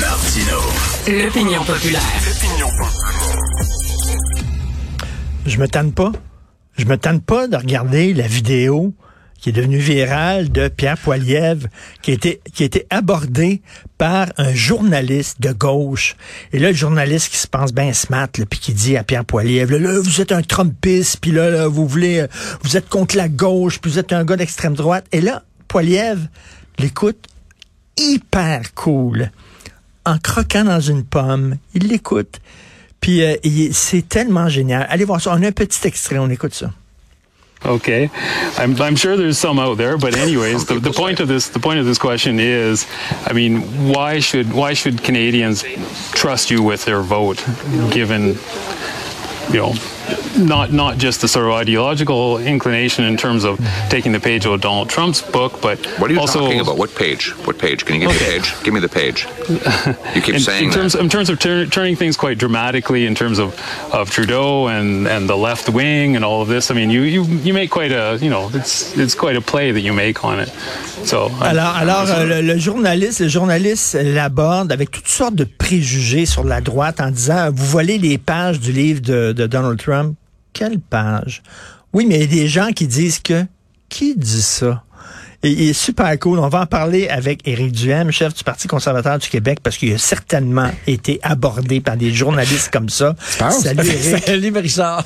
Martino. L'opinion populaire. Je me tanne pas. Je me tanne pas de regarder la vidéo qui est devenue virale de Pierre Poilievre, qui a été, qui été abordé par un journaliste de gauche. Et là, le journaliste qui se pense bien smart, puis qui dit à Pierre Poilievre, là, vous êtes un Trumpiste, puis là, là, vous voulez, euh, vous êtes contre la gauche, puis vous êtes un gars d'extrême droite. Et là, Poilievre l'écoute hyper cool. En croquant dans une pomme, il l'écoute. Puis euh, c'est tellement génial. Allez voir ça. On a un petit extrait, on écoute ça. Okay, I'm, I'm sure there's some out there, but anyways, the, the point of this the point of this question is, I mean, why should why should Canadians trust you with their vote, given, you know, not not just the sort of ideological inclination in terms of taking the page out of Donald Trump's book, but What are you also talking about? What page? What page? Can you give me Okay. the page? Give me the page. You keep in, saying in terms that. in terms of tur- turning things quite dramatically in terms of, of Trudeau and, and the left wing and all of this. I mean, you, you you make quite a you know it's it's quite a play that you make on it. So I'm- Alors, I'm alors sort euh, of- le, le journaliste, le journaliste l'aborde avec toutes sortes de préjugés sur la droite en disant vous volez les pages du livre de, de Donald Trump. Quelle page? Oui, mais il y a des gens qui disent que qui dit ça? Et il est super cool. On va en parler avec Éric Duhem, chef du Parti conservateur du Québec, parce qu'il a certainement été abordé par des journalistes comme ça. Salut Éric. Salut, Richard.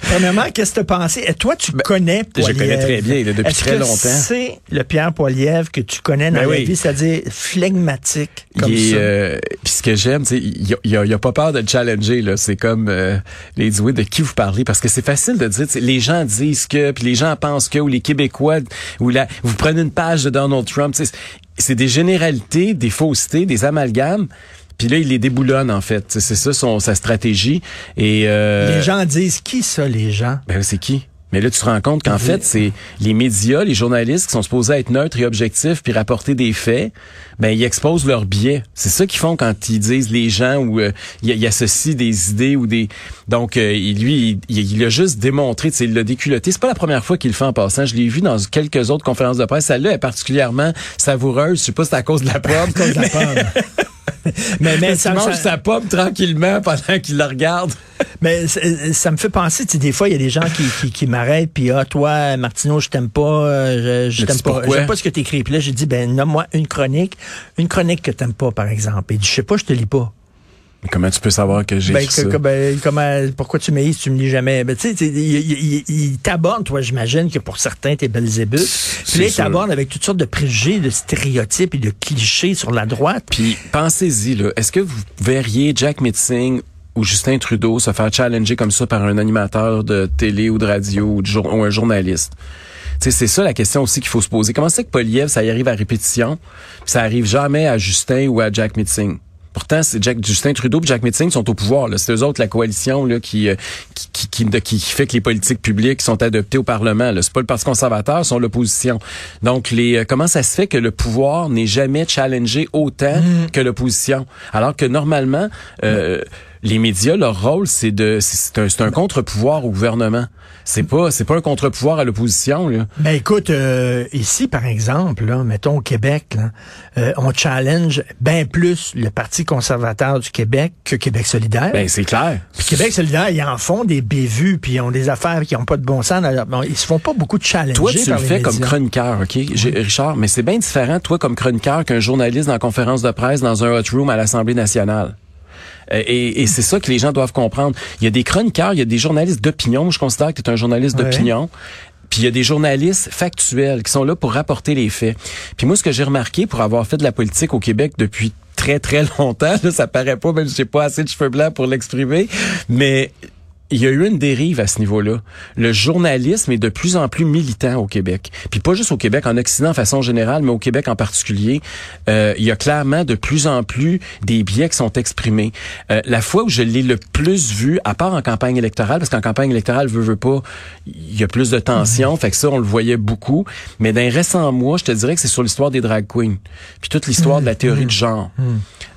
Premièrement, qu'est-ce que tu as pensé? Et toi, tu connais je Poilievre. connais très bien, là, depuis très que longtemps. C'est le Pierre Poilievre que tu connais dans Ben la oui. vie, c'est-à-dire flegmatique comme il est, ça? euh, puis ce que j'aime, c'est il il a- il a pas peur de le challenger là. C'est comme euh, les oui, de qui vous parlez? Parce que c'est facile de dire. Les gens disent que, puis les gens pensent que, ou les Québécois, ou la, vous prenez une page de Donald Trump. C'est des généralités, des faussetés, des amalgames. Puis là, il les déboulonne en fait. C'est ça son sa stratégie. Et euh, les gens disent qui ça, les gens? Ben c'est qui? Mais là, tu te rends compte qu'en fait, c'est les médias, les journalistes qui sont supposés être neutres et objectifs puis rapporter des faits, ben ils exposent leurs biais. C'est ça qu'ils font quand ils disent les gens ou euh, ils associent des idées ou des. Donc euh, il- lui, il, il a juste démontré, il l'a déculotté. C'est pas la première fois qu'il le fait en passant. Je l'ai vu dans quelques autres conférences de presse. Celle-là est particulièrement savoureuse. Je sais pas si c'est à cause de la pomme. mais, mais, ça, il mange ça- sa pomme tranquillement pendant qu'il la regarde. mais ça, ça me fait penser, tu sais, des fois, il y a des gens qui, qui, qui m'arrêtent, puis ah, toi, Martineau, je t'aime pas, euh, je, t'aime tu sais pas, j'aime pas ce que t'écris. Puis là, j'ai dit, ben, nomme-moi une chronique, une chronique que t'aimes pas, par exemple. Et je sais pas, je te lis pas. Mais comment tu peux savoir que j'ai Ben, ça? que- ben, comment, pourquoi tu m'haïs si tu me lis jamais? Ben, tu sais, il, t'aborde, toi, j'imagine que pour certains, t'es Belzébuth. Puis là, il t'aborde avec toutes sortes de préjugés, de stéréotypes et de clichés sur la droite. Puis pensez-y, là, est-ce que vous verriez Jack Mitzing ou Justin Trudeau se faire challenger comme ça par un animateur de télé ou de radio ou, de jour- ou un journaliste? C'est ça la question aussi qu'il faut se poser. Comment c'est que Poliev, ça y arrive à répétition, puis ça arrive jamais à Justin ou à Jack Mitzing? Pourtant, c'est Jack, Justin Trudeau et Jack Mitzing sont au pouvoir. C'est eux autres, la coalition, là, qui, euh, qui, qui, qui, de- qui fait que les politiques publiques sont adoptées au Parlement. C'est pas le Parti conservateur, sont l'opposition. Donc, les, euh, comment ça se fait que le pouvoir n'est jamais challengé autant que l'opposition? Alors que normalement, euh, les médias, leur rôle, c'est de, c'est un, c'est un contre-pouvoir au gouvernement. C'est pas, c'est pas un contre-pouvoir à l'opposition. Là. Ben écoute, euh, ici par exemple, là, mettons au Québec, là, euh, on challenge bien plus le Parti conservateur du Québec que Québec solidaire. Ben c'est clair. Puis Québec solidaire, ils en font des bévues, puis ils ont des affaires qui n'ont pas de bon sens. dans- bon, ils se font pas beaucoup de challenges. Toi, tu le fais comme chroniqueur, OK, Richard, mais c'est bien différent, toi, comme chroniqueur, qu'un journaliste dans la conférence de presse dans un hot room à l'Assemblée nationale. Euh, Et, et c'est ça que les gens doivent comprendre. Il y a des chroniqueurs, il y a des journalistes d'opinion. Moi, Je considère que tu es un journaliste Ouais. d'opinion. Puis il y a des journalistes factuels qui sont là pour rapporter les faits. Puis moi, ce que j'ai remarqué pour avoir fait de la politique au Québec depuis très, très longtemps, là, ça paraît pas, même si j'ai pas assez de cheveux blancs pour l'exprimer, mais il y a eu une dérive à ce niveau-là. Le journalisme est de plus en plus militant au Québec. Puis pas juste au Québec, en Occident de façon générale, mais au Québec en particulier. Euh, il y a clairement de plus en plus des biais qui sont exprimés. Euh, la fois où je l'ai le plus vu, à part en campagne électorale, parce qu'en campagne électorale, veut, veut pas, il y a plus de tension, fait que ça, on le voyait beaucoup. Mais dans les récents mois, je te dirais que c'est sur l'histoire des drag queens. Puis toute l'histoire de la théorie de genre.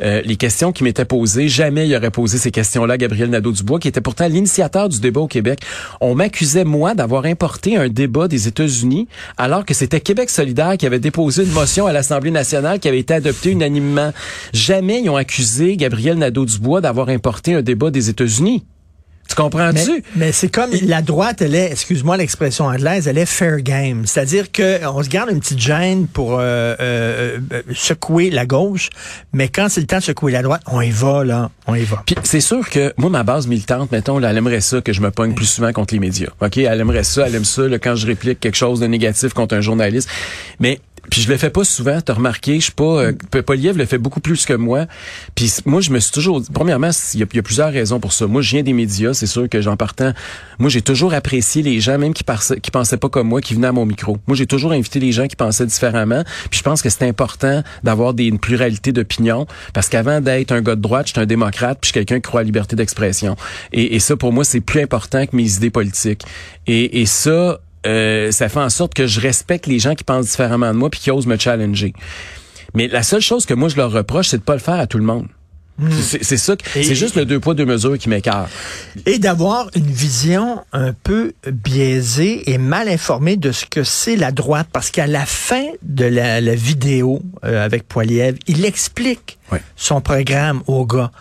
euh, les questions qui m'étaient posées. Jamais il aurait posé ces questions-là Gabriel Nadeau-Dubois, qui était pourtant l'initiateur du débat au Québec. On m'accusait, moi, d'avoir importé un débat des États-Unis, alors que c'était Québec solidaire qui avait déposé une motion à l'Assemblée nationale qui avait été adoptée unanimement. Jamais ils ont accusé Gabriel Nadeau-Dubois d'avoir importé un débat des États-Unis. Tu comprends-tu? Mais, mais c'est comme la droite, elle est, excuse-moi l'expression anglaise, elle est fair game. C'est-à-dire que on se garde une petite gêne pour euh, euh, euh, secouer la gauche, mais quand c'est le temps de secouer la droite, on y va, là. On y va. Puis c'est sûr que moi, ma base militante, mettons, là, elle aimerait ça que je me pogne plus souvent contre les médias. OK? Elle aimerait ça, elle aime ça là, quand je réplique quelque chose de négatif contre un journaliste. Mais puis je le fais pas souvent, t'as remarqué, je suis pas euh, Poliev le fait beaucoup plus que moi. Puis moi je me suis toujours premièrement, il y, a plusieurs raisons pour ça. Moi je viens des médias, c'est sûr que j'en partant, moi j'ai toujours apprécié les gens même qui qui pensaient pas comme moi qui venaient à mon micro. Moi j'ai toujours invité les gens qui pensaient différemment, puis je pense que c'est important d'avoir des une pluralité d'opinions parce qu'avant d'être un gars de droite, j'étais un démocrate, puis je suis quelqu'un qui croit à la liberté d'expression. Et, et ça pour moi c'est plus important que mes idées politiques. Et, et ça euh, ça fait en sorte que je respecte les gens qui pensent différemment de moi puis qui osent me challenger. Mais la seule chose que moi je leur reproche, c'est de pas le faire à tout le monde. Hmm. C'est ça, c'est juste le deux poids deux mesures qui m'écarte. Et d'avoir une vision un peu biaisée et mal informée de ce que c'est la droite, parce qu'à la fin de la, vidéo euh, avec Poiliev, il explique son programme au gars.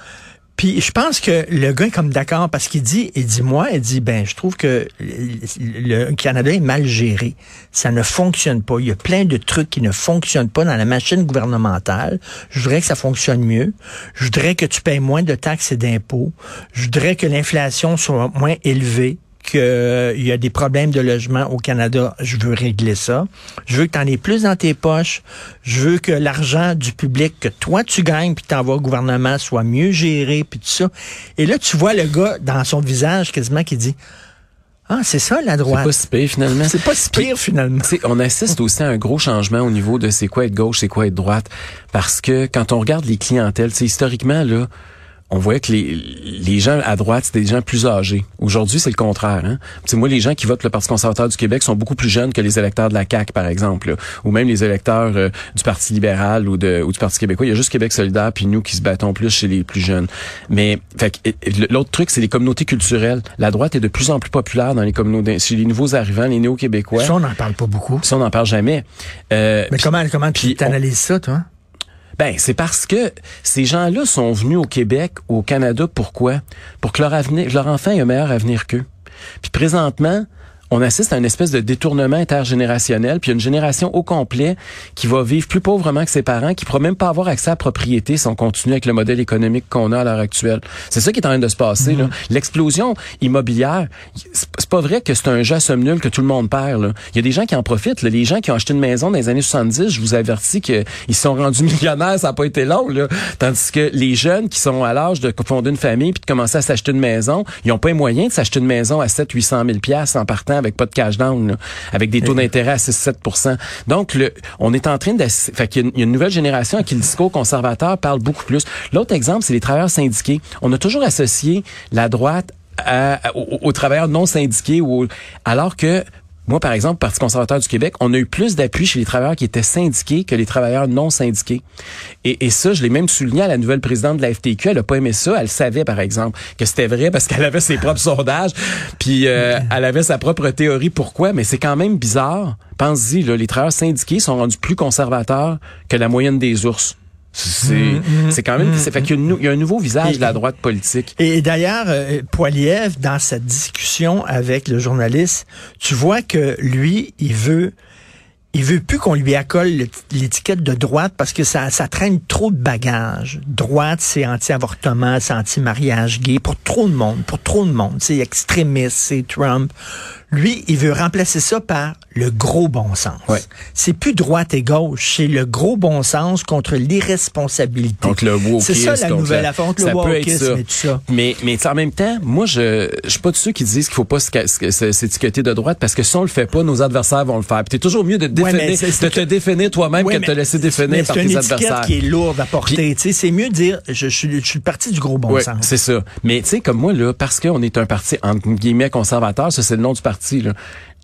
Puis je pense que le gars est comme d'accord parce qu'il dit, il dit moi, il dit ben je trouve que le Canada est mal géré, ça ne fonctionne pas. Il y a plein de trucs qui ne fonctionnent pas dans la machine gouvernementale. Je voudrais que ça fonctionne mieux. Je voudrais que tu payes moins de taxes et d'impôts. Je voudrais que l'inflation soit moins élevée qu'il y a des problèmes de logement au Canada, je veux régler ça. Je veux que tu en aies plus dans tes poches. Je veux que l'argent du public que toi tu gagnes puis t'envoies au gouvernement soit mieux géré puis tout ça. Et là tu vois le gars dans son visage quasiment qui dit ah, c'est ça la droite. C'est pas si pire finalement. C'est pas si pire finalement. on assiste aussi à un gros changement au niveau de c'est quoi être gauche, c'est quoi être droite. Parce que quand on regarde les clientèles, historiquement, là, on voyait que les, les gens à droite, c'était des gens plus âgés. Aujourd'hui, c'est le contraire. Hein? moi, les gens qui votent le Parti conservateur du Québec sont beaucoup plus jeunes que les électeurs de la CAQ, par exemple, ou même les électeurs euh, du Parti libéral ou, de, ou du Parti québécois. Il y a juste Québec solidaire, puis nous qui se battons plus chez les plus jeunes. Mais l'autre truc, c'est les communautés culturelles. La droite est de plus en plus populaire dans les communautés, chez les nouveaux arrivants, les néo-québécois. Ça, on n'en parle pas beaucoup. Ça, on n'en parle jamais. Euh, Mais comment, comment tu analyses ça, toi? Ben, c'est parce que ces gens-là sont venus au Québec, au Canada, pourquoi? Pour que leur avenir, leur enfant ait un meilleur avenir qu'eux. Puis présentement, on assiste à une espèce de détournement intergénérationnel, puis une génération au complet qui va vivre plus pauvrement que ses parents, qui pourra même pas avoir accès à la propriété si on continue avec le modèle économique qu'on a à l'heure actuelle. C'est ça qui est en train de se passer. Mhm. L'explosion immobilière, c'est pas vrai que c'est un jeu à somme nulle que tout le monde perd. Là. Il y a des gens qui en profitent. Là. Les gens qui ont acheté une maison dans les années 70, je vous avertis qu'ils sont rendus millionnaires, ça n'a pas été long. Là. Tandis que les jeunes qui sont à l'âge de fonder une famille puis de commencer à s'acheter une maison, ils n'ont pas les moyens de s'acheter une maison à 7 800 000 pièces en partant avec pas de cash down, avec des taux d'intérêt à 6-7 Donc, le, on est en train de... Fait qu'il y a une nouvelle génération à qui le discours conservateur parle beaucoup plus. L'autre exemple, c'est les travailleurs syndiqués. On a toujours associé la droite aux, travailleurs non syndiqués, ou, alors que moi, par exemple, Parti conservateur du Québec, on a eu plus d'appui chez les travailleurs qui étaient syndiqués que les travailleurs non syndiqués. Et, et ça, je l'ai même souligné à la nouvelle présidente de la FTQ. Elle a pas aimé ça. Elle savait, par exemple, que c'était vrai parce qu'elle avait ses propres sondages, puis euh, elle avait sa propre théorie. Pourquoi? Mais c'est quand même bizarre. Pense-y, les travailleurs syndiqués sont rendus plus conservateurs que la moyenne des ours. C'est mm, mm, c'est quand même mm, fait qu'il y, a un nouveau visage de la droite politique. Et, d'ailleurs euh, Poiliev dans sa discussion avec le journaliste, tu vois que lui, il veut il veut plus qu'on lui accole l'étiquette de droite parce que ça, ça traîne trop de bagages. Droite, c'est anti-avortement, c'est anti-mariage gay pour trop de monde, pour trop de monde. C'est extrémiste, c'est Trump. Lui, il veut remplacer ça par le gros bon sens. C'est plus droite et gauche, c'est le gros bon sens contre l'irresponsabilité. C'est ça la nouvelle affaire, contre le wokisme et tout ça. Mais, mais en même temps, moi, je je suis pas de ceux qui disent qu'il faut pas s'étiqueter de droite parce que si on le fait pas, nos adversaires vont le faire. Puis t'es toujours mieux de, définir, de te définir toi-même que de te laisser définir par tes adversaires. C'est une qui est lourde à porter. C'est mieux de dire, je, suis, je suis le parti du gros bon sens. c'est ça. Mais tu sais, comme moi, là, parce qu'on est un parti, entre guillemets, conservateur, ça c'est le nom du parti, là,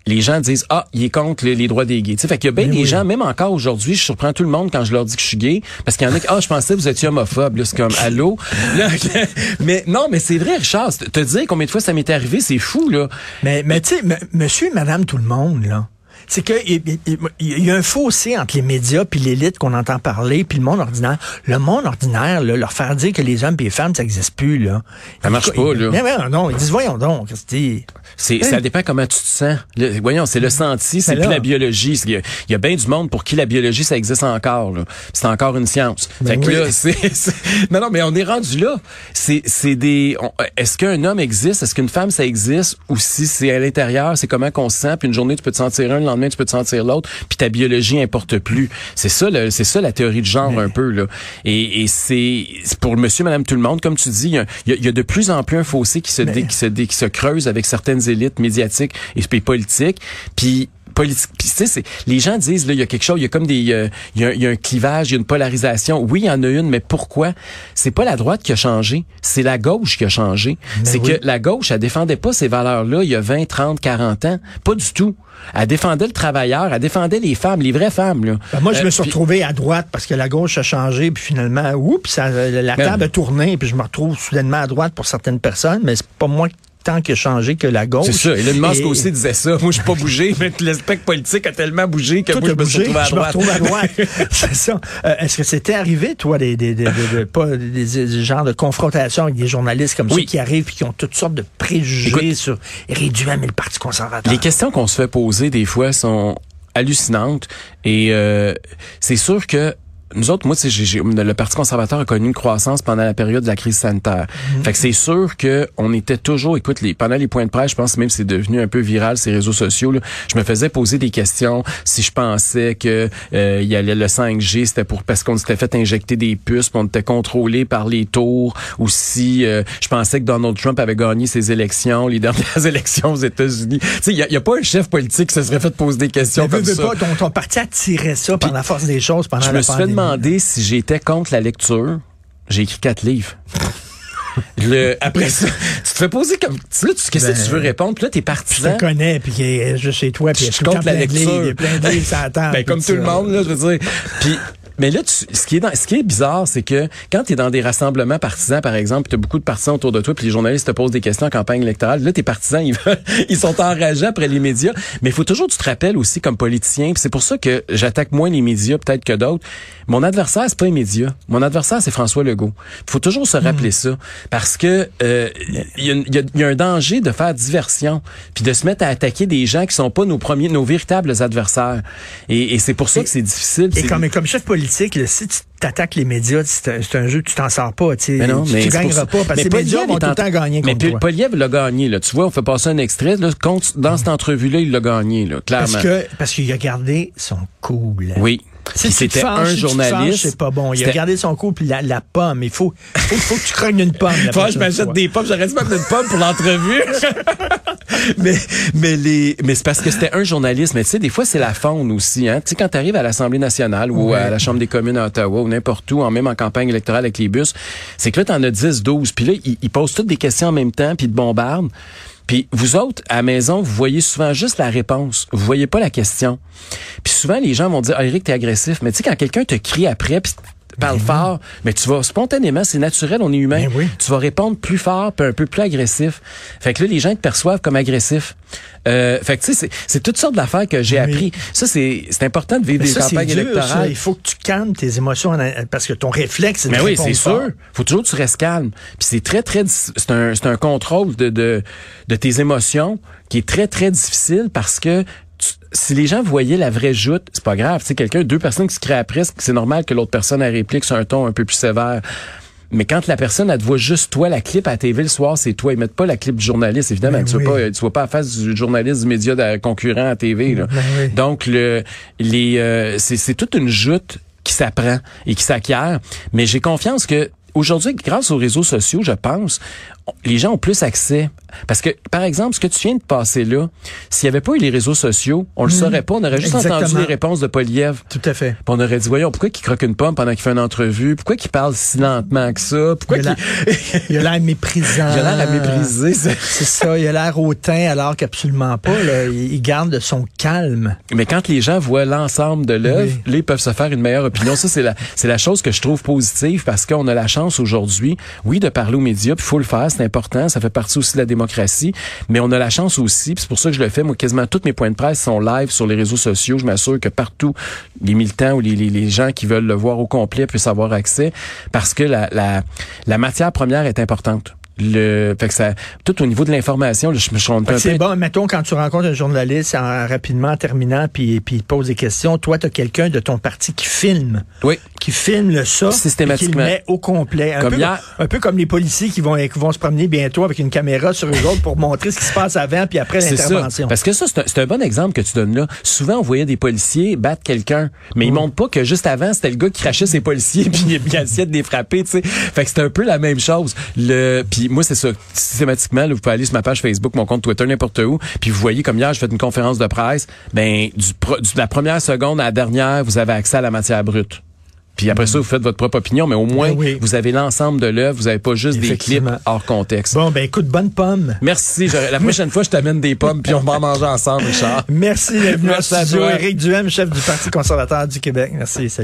les gens disent ah il est contre les, les droits des gays. Tu sais, fait qu'il y a bien Mais des oui. gens même encore aujourd'hui, je surprends tout le monde quand je leur dis que je suis gay parce qu'il y en a qui ah je pensais que vous étiez homophobe. Là c'est comme allô? Là, mais non mais c'est vrai Richard, te dire combien de fois ça m'est arrivé, c'est fou là. Mais, mais tu sais, monsieur et madame tout le monde, là, c'est que il il- il- il y a un fossé entre les médias puis l'élite qu'on entend parler puis le monde ordinaire. Le monde ordinaire, là, leur faire dire que les hommes et les femmes, ça n'existe plus, là. Ça marche Ils- pas, là. Mais non, ils disent, voyons donc, Christy. C'est, ça dépend comment tu te sens. Le- voyons, c'est le senti, c'est plus la biologie. Il y, a, il y a bien du monde pour qui la biologie, ça existe encore. là. C'est encore une science. Ben fait que là, c'est, c'est- Non, non, mais on est rendu là. C'est, c'est des... on- est-ce qu'un homme existe? Est-ce qu'une femme, ça existe? Ou si c'est à l'intérieur, c'est comment qu'on se sent? Puis une journée, tu peux te sentir un, lendemain, tu peux te sentir l'autre. Puis ta biologie importe plus. C'est ça, c'est ça la théorie de genre un peu. là. Et, et c'est, pour monsieur, madame, tout le monde, comme tu dis, il y a, il y de plus en plus un fossé qui se, dé- qui se, dé- qui se creuse avec certaines élites médiatiques et, puis politiques. Puis politique. C'est les gens disent là il y a quelque chose il y a comme des euh, il y a, il y a un clivage il y a une polarisation. Oui il y en a une mais pourquoi? C'est pas la droite qui a changé c'est la gauche qui a changé. C'est oui. que la gauche elle défendait pas ces valeurs là il y a 20 30 40 ans. Pas du tout. Elle défendait le travailleur elle défendait les femmes les vraies femmes là. Ben, moi, je Euh, me suis puis- retrouvé à droite parce que la gauche a changé, puis finalement, oups, ça, la Ben- table a tourné, puis je me retrouve soudainement à droite pour certaines personnes, mais c'est pas moi tant qui a changé que la gauche. c'est ça Elon Musk Et- aussi disait ça moi je suis pas bougé mais le spectre politique a tellement bougé que Tout moi je me suis retrouvé à je me droite à droite. c'est ça. Euh, Est-ce que c'était arrivé, toi, des, des, des, des- pas, des, des genres de confrontations avec des journalistes comme Oui. ça qui arrivent et qui ont toutes sortes de préjugés Écoute, sur et le Parti conservateur? Les questions qu'on se fait poser des fois sont hallucinantes et euh, c'est sûr que nous autres, moi, j'ai- le Parti conservateur a connu une croissance pendant la période de la crise sanitaire. Fait que c'est sûr que on était toujours, écoute, les, pendant les points de presse, je pense même que c'est devenu un peu viral ces réseaux sociaux. Là, je me faisais poser des questions si je pensais que euh, il y allait le 5G, c'était pour parce qu'on s'était fait injecter des puces, puis on était contrôlé par les tours, ou si euh, je pensais que Donald Trump avait gagné ses élections, les dernières élections aux États-Unis. Tu sais, il y a, il y a pas un chef politique qui se serait fait poser des questions Mais comme veux, veux ça. pas, ton, ton parti attirait ça par la force des choses pendant Je la pandémie. Si j'étais contre la lecture. J'ai écrit quatre livres. Le, après ça, tu te fais poser comme... Là, tu, qu'est-ce Ben, que tu veux répondre? Puis là, t'es Je partisan. te connais, puis est juste chez toi, puis Je compte la lecture. il y a plein de livres table. Ben, comme tout le ça. monde, là, je veux dire. Puis, mais là, tu- ce qui est dans, ce qui est bizarre, c'est que quand tu es dans des rassemblements partisans, par exemple, tu as beaucoup de partisans autour de toi, puis les journalistes te posent des questions en campagne électorale, là, tes partisans, ils, veulent- ils sont enragés après les médias. Mais il faut toujours que tu te rappelles aussi comme politicien, c'est pour ça que j'attaque moins les médias peut-être que d'autres. Mon adversaire, c'est pas les médias. Mon adversaire, c'est François Legault. Il faut toujours se rappeler ça. Parce que euh, il y, a y a- y a un danger de faire diversion, puis de se mettre à attaquer des gens qui sont pas nos premiers, nos véritables adversaires. Et, et c'est pour ça que c'est difficile. Et comme, comme chef politique, là, si tu t'attaques les médias, c'est un, jeu, tu t'en sors pas. Mais non, tu, mais tu gagneras pas parce Mais que les médias vont tout le temps gagner Mais toi. Poliev l'a gagné, là. Tu vois, on fait passer un extrait, là. Contre, dans cette entrevue-là, il l'a gagné, là, clairement. Parce que parce qu'il a gardé son cool. Oui. Si c'était un si journaliste. c'est pas bon. Il a gardé son coup puis la, la pomme. Il faut, faut, faut que tu crognes une pomme. la Faut que je m'achète des pommes, j'aurais dû mettre une pomme pour l'entrevue. mais mais les mais c'est parce que c'était un journaliste, mais tu sais des fois c'est la faune aussi hein. Tu sais quand tu arrives à l'Assemblée nationale ou à la Chambre des communes à Ottawa ou n'importe où, en même en campagne électorale avec les bus, c'est que là t'en as 10 12 puis là ils, ils posent toutes des questions en même temps puis ils te bombardent. Puis vous autres, à la maison, vous voyez souvent juste la réponse. Vous voyez pas la question. Puis souvent, les gens vont dire, ah, Eric, t'es agressif. Mais tu sais, quand quelqu'un te crie après, puis parle fort, mais tu vas spontanément, c'est naturel, on est humain. Ben oui. Tu vas répondre plus fort, puis un peu plus agressif. Fait que là, les gens te perçoivent comme agressif. Euh, fait que tu sais, c'est- toutes sortes d'affaires que j'ai Oui. appris. Ça, c'est c'est important de vivre Mais des ça, campagnes dur, ça. électorales. Il faut que tu calmes tes émotions parce que ton réflexe, c'est de Mais oui, c'est sûr. Faut toujours que tu restes calme. Puis c'est très, très, c'est un, c'est un contrôle de, de, de tes émotions qui est très, très difficile parce que si les gens voyaient la vraie joute, c'est pas grave. Tu sais, quelqu'un, deux personnes qui se créent après, c'est normal que l'autre personne a réplique sur un ton un peu plus sévère. Mais quand la personne, elle te voit juste toi, la clip à la TV le soir, c'est toi. Ils mettent pas la clip du journaliste, évidemment. Ben tu, oui. vois pas, tu vois pas la face du journaliste du média de- concurrent à TV. Là. Ben oui. Donc, le, les, euh, c'est, c'est toute une joute qui s'apprend et qui s'acquiert. Mais j'ai confiance que aujourd'hui, grâce aux réseaux sociaux, je pense, les gens ont plus accès parce que, par exemple, ce que tu viens de passer là, s'il n'y avait pas eu les réseaux sociaux, on le saurait pas. On aurait juste Exactement. entendu les réponses de Poliev. Tout à fait. Puis on aurait dit, voyons, pourquoi qu'il croque une pomme pendant qu'il fait une entrevue? Pourquoi qu'il parle si lentement que ça? Pourquoi Il a l'air- il a l'air méprisant. il a l'air à mépriser? ça? C'est ça, il a l'air hautain alors qu'absolument pas. Là. Il garde son calme. Mais quand les gens voient l'ensemble de l'œuvre, Oui. ils peuvent se faire une meilleure opinion. Ça, c'est la, c'est la chose que je trouve positive parce qu'on a la chance aujourd'hui, oui, de parler aux médias, puis il faut le faire, c'est important, ça fait partie aussi de la démocratie, mais on a la chance aussi, c'est pour ça que je le fais, moi, quasiment tous mes points de presse sont live sur les réseaux sociaux. Je m'assure que partout, les militants ou les, les, les gens qui veulent le voir au complet puissent avoir accès parce que la, la, la matière première est importante. Le, fait que ça, tout au niveau de l'information, je me que un C'est bon, mettons, quand tu rencontres un journaliste en, rapidement en terminant, puis, puis il pose des questions, toi, tu as quelqu'un de ton parti qui filme. Oui. Qui filme le ça. Systématiquement. Qui le met au complet. Un, Comme peu, hier. un peu comme les policiers qui vont, qui vont se promener bientôt avec une caméra sur eux autres pour montrer ce qui se passe avant puis après l'intervention. Parce que ça, c'est un, un bon exemple que tu donnes là. Souvent, on voyait des policiers battre quelqu'un, mais Mm. ils montrent pas que juste avant, c'était le gars qui crachait ses policiers puis il il essayait de les frapper, tu sais. Fait que c'est un peu la même chose. Le, puis moi, c'est ça. Systématiquement, là, vous pouvez aller sur ma page Facebook, mon compte Twitter, n'importe où, puis vous voyez comme hier, je fais une conférence de presse, ben, du, pro- du- de la première seconde à la dernière, vous avez accès à la matière brute. Puis après ça, vous faites votre propre opinion, mais au moins, Ben oui. vous avez l'ensemble de l'œuvre, vous avez pas juste des clips hors contexte. Bon, ben écoute, bonne pomme. Merci. La prochaine fois, je t'amène des pommes, puis on va en manger ensemble, Richard. Merci, bienvenue Merci à toi. Éric Duhem, chef du Parti conservateur du Québec. Merci. salut.